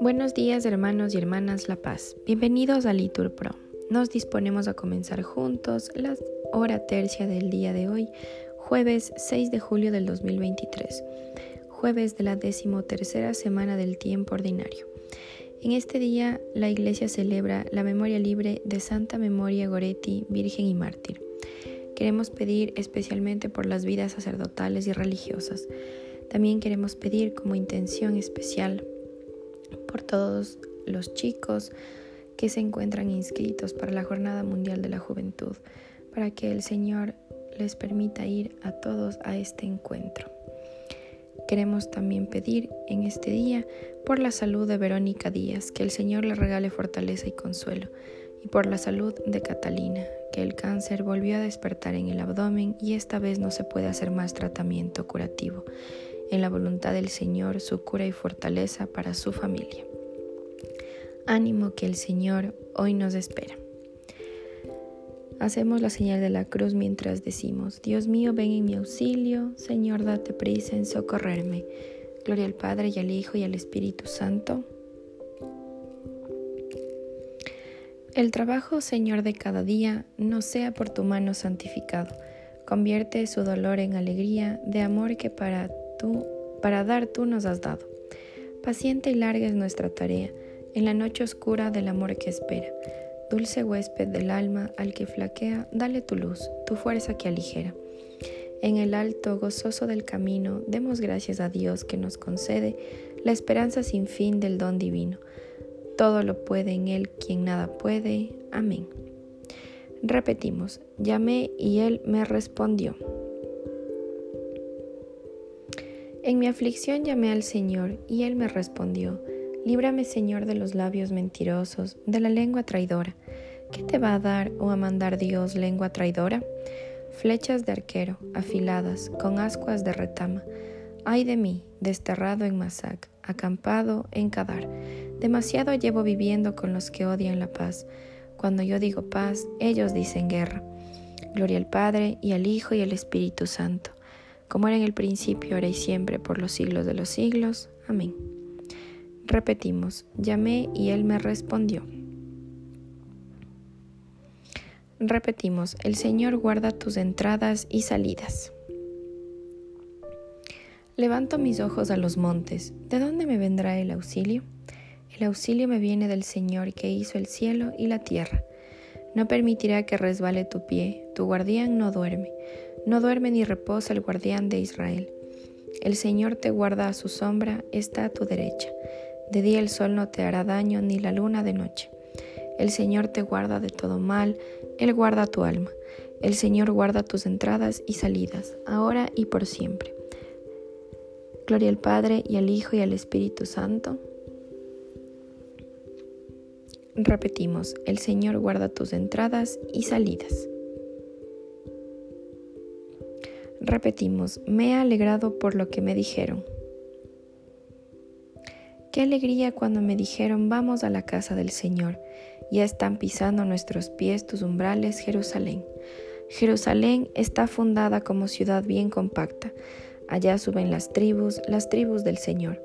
Buenos días hermanos y hermanas La Paz. Bienvenidos a Litur Pro. Nos disponemos a comenzar juntos la hora tercia del día de hoy, jueves 6 de julio del 2023, jueves de la decimotercera semana del tiempo ordinario. En este día la Iglesia celebra la memoria libre de Santa Memoria Goretti, Virgen y Mártir. Queremos pedir especialmente por las vidas sacerdotales y religiosas. También queremos pedir como intención especial por todos los chicos que se encuentran inscritos para la Jornada Mundial de la Juventud, para que el Señor les permita ir a todos a este encuentro. Queremos también pedir en este día por la salud de Verónica Díaz, que el Señor le regale fortaleza y consuelo, y por la salud de Catalina, el cáncer volvió a despertar en el abdomen y esta vez no se puede hacer más tratamiento curativo en la voluntad del Señor su cura y fortaleza para su familia. Ánimo que el Señor hoy nos espera. Hacemos la señal de la cruz mientras decimos, Dios mío, ven en mi auxilio, Señor, date prisa en socorrerme. Gloria al Padre y al Hijo y al Espíritu Santo. El trabajo, Señor, de cada día no sea por tu mano santificado. Convierte su dolor en alegría de amor que para para dar tú nos has dado. Paciente y larga es nuestra tarea, en la noche oscura del amor que espera. Dulce huésped del alma al que flaquea, dale tu luz, tu fuerza que aligera. En el alto, gozoso del camino, demos gracias a Dios que nos concede la esperanza sin fin del don divino. Todo lo puede en Él quien nada puede. Amén. Repetimos, llamé y Él me respondió. En mi aflicción llamé al Señor, y Él me respondió, Líbrame Señor de los labios mentirosos, de la lengua traidora. ¿Qué te va a dar o a mandar Dios lengua traidora? Flechas de arquero, afiladas, con ascuas de retama. Ay de mí, desterrado en Masac, acampado en Kadar. Demasiado llevo viviendo con los que odian la paz. Cuando yo digo paz, ellos dicen guerra. Gloria al Padre, y al Hijo, y al Espíritu Santo como era en el principio, ahora y siempre, por los siglos de los siglos. Amén. Repetimos, llamé y él me respondió. Repetimos, el Señor guarda tus entradas y salidas. Levanto mis ojos a los montes. ¿De dónde me vendrá el auxilio? El auxilio me viene del Señor que hizo el cielo y la tierra. No permitirá que resbale tu pie, tu guardián no duerme. No duerme ni reposa el guardián de Israel. El Señor te guarda a su sombra, está a tu derecha. De día el sol no te hará daño, ni la luna de noche. El Señor te guarda de todo mal, Él guarda tu alma. El Señor guarda tus entradas y salidas, ahora y por siempre. Gloria al Padre y al Hijo y al Espíritu Santo. Repetimos, el Señor guarda tus entradas y salidas. Repetimos, me he alegrado por lo que me dijeron. Qué alegría cuando me dijeron, vamos a la casa del Señor. Ya están pisando nuestros pies tus umbrales, Jerusalén. Jerusalén está fundada como ciudad bien compacta. Allá suben las tribus, las tribus del Señor,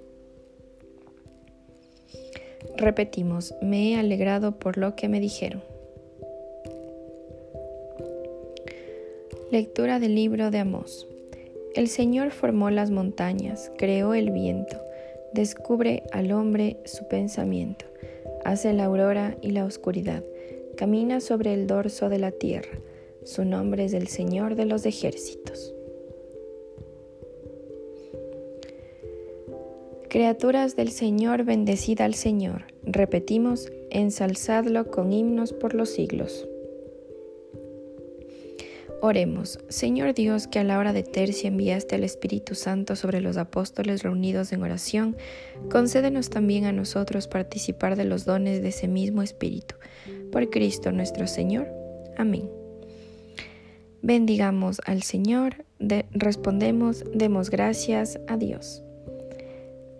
Repetimos, me he alegrado por lo que me dijeron. Lectura del libro de Amós. El Señor formó las montañas, creó el viento, descubre al hombre su pensamiento, hace la aurora y la oscuridad, camina sobre el dorso de la tierra, su nombre es el Señor de los ejércitos. Criaturas del Señor, bendecida al Señor. Repetimos, ensalzadlo con himnos por los siglos. Oremos, Señor Dios, que a la hora de tercia enviaste al Espíritu Santo sobre los apóstoles reunidos en oración, concédenos también a nosotros participar de los dones de ese mismo Espíritu. Por Cristo nuestro Señor. Amén. Bendigamos al Señor, respondemos, demos gracias a Dios.